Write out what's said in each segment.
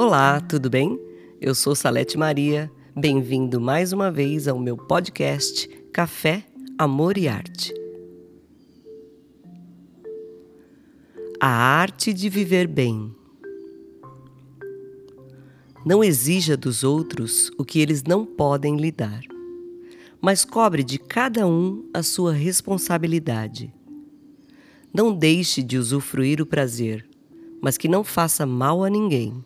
Olá, tudo bem? Eu sou Salete Maria. Bem-vindo mais uma vez ao meu podcast Café, Amor e Arte. A arte de viver bem. Não exija dos outros o que eles não podem lhe dar, mas cobre de cada um a sua responsabilidade. Não deixe de usufruir o prazer, mas que não faça mal a ninguém.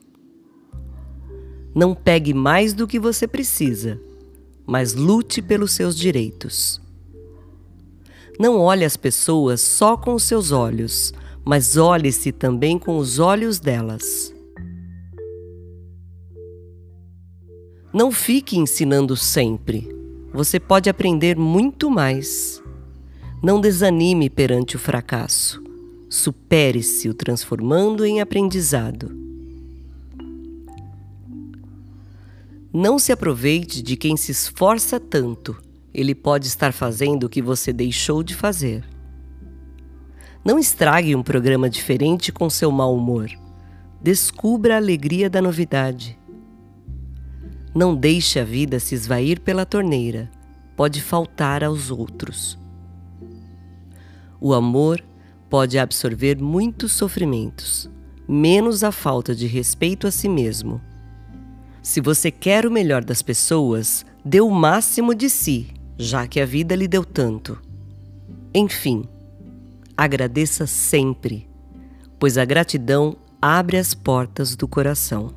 Não pegue mais do que você precisa, mas lute pelos seus direitos. Não olhe as pessoas só com os seus olhos, mas olhe-se também com os olhos delas. Não fique ensinando sempre. Você pode aprender muito mais. Não desanime perante o fracasso. Supere-se o transformando em aprendizado. Não se aproveite de quem se esforça tanto. Ele pode estar fazendo o que você deixou de fazer. Não estrague um programa diferente com seu mau humor. Descubra a alegria da novidade. Não deixe a vida se esvair pela torneira. Pode faltar aos outros. O amor pode absorver muitos sofrimentos, menos a falta de respeito a si mesmo. Se você quer o melhor das pessoas, dê o máximo de si, já que a vida lhe deu tanto. Enfim, Agradeça sempre, pois a gratidão abre as portas do coração.